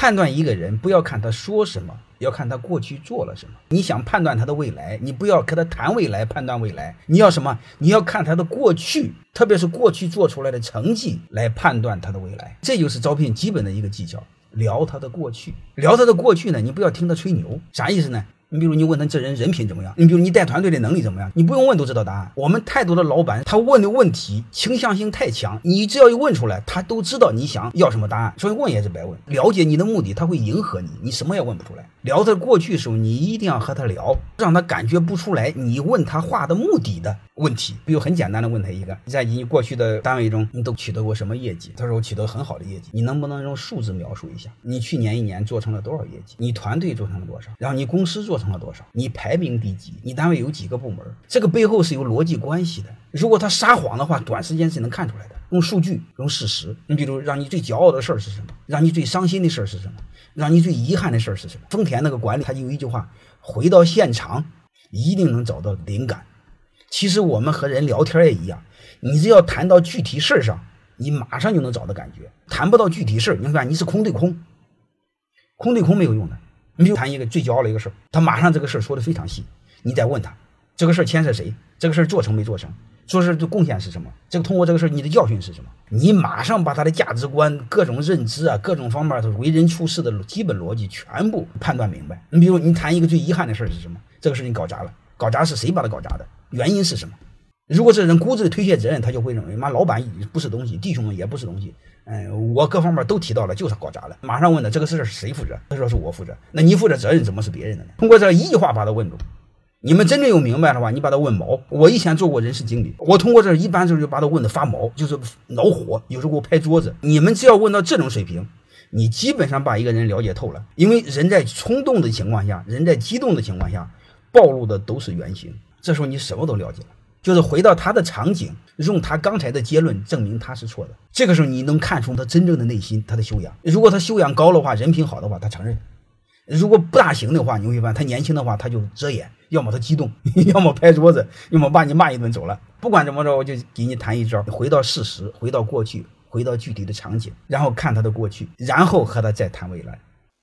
判断一个人，不要看他说什么，要看他过去做了什么。你想判断他的未来，你不要跟他谈未来，判断未来。你要什么？你要看他的过去，特别是过去做出来的成绩来判断他的未来。这就是招聘基本的一个技巧，聊他的过去。聊他的过去呢，你不要听他吹牛，啥意思呢？你比如你问他这人人品怎么样？你比如你带团队的能力怎么样？你不用问都知道答案。我们太多的老板，他问的问题倾向性太强，你只要一问出来，他都知道你想要什么答案，所以问也是白问。了解你的目的，他会迎合你，你什么也问不出来。聊他过去的时候，你一定要和他聊，让他感觉不出来你问他话的目的的问题。比如很简单的问他一个，在你过去的单位中，你都取得过什么业绩？他说我取得很好的业绩。你能不能用数字描述一下？你去年一年做成了多少业绩？你团队做成了多少？然后你公司做成了多少？你排名第几？你单位有几个部门？这个背后是有逻辑关系的。如果他撒谎的话，短时间是能看出来的。用数据，用事实。你比如，让你最骄傲的事儿是什么？让你最伤心的事儿是什么？让你最遗憾的事儿是什么？丰田那个管理，他有一句话：回到现场，一定能找到灵感。其实我们和人聊天也一样，你只要谈到具体事儿上，你马上就能找到感觉。谈不到具体事儿，你看你是空对空，空对空没有用的。你比如谈一个最骄傲的一个事儿，他马上这个事儿说的非常细，你再问他这个事儿牵涉谁？这个事儿做成没做成？说是的贡献是什么？这个通过这个事儿，你的教训是什么？你马上把他的价值观、各种认知啊、各种方面的为人处事的基本逻辑全部判断明白。你比如，你谈一个最遗憾的事儿是什么？这个事情搞砸了，搞砸是谁把他搞砸的？原因是什么？如果这人固执的推卸责任，他就会认为妈老板不是东西，弟兄们也不是东西。嗯，我各方面都提到了，就是搞砸了。马上问他这个事儿谁负责？他说是我负责。那你负责责任怎么是别人的呢？通过这一句话把他问住。你们真正有明白的话，你把他问毛。我以前做过人事经理，我通过这一般就是就把他问的发毛，就是恼火，有时候给我拍桌子。你们只要问到这种水平，你基本上把一个人了解透了。因为人在冲动的情况下，人在激动的情况下，暴露的都是原形。这时候你什么都了解了，就是回到他的场景，用他刚才的结论证明他是错的。这个时候你能看出他真正的内心，他的修养。如果他修养高的话，人品好的话，他承认。如果不大行的话，你会发现他年轻的话他就遮掩，要么他激动，要么拍桌子，要么把你骂一顿走了。不管怎么着，我就给你谈一招，回到事实，回到过去，回到具体的场景，然后看他的过去，然后和他再谈未来。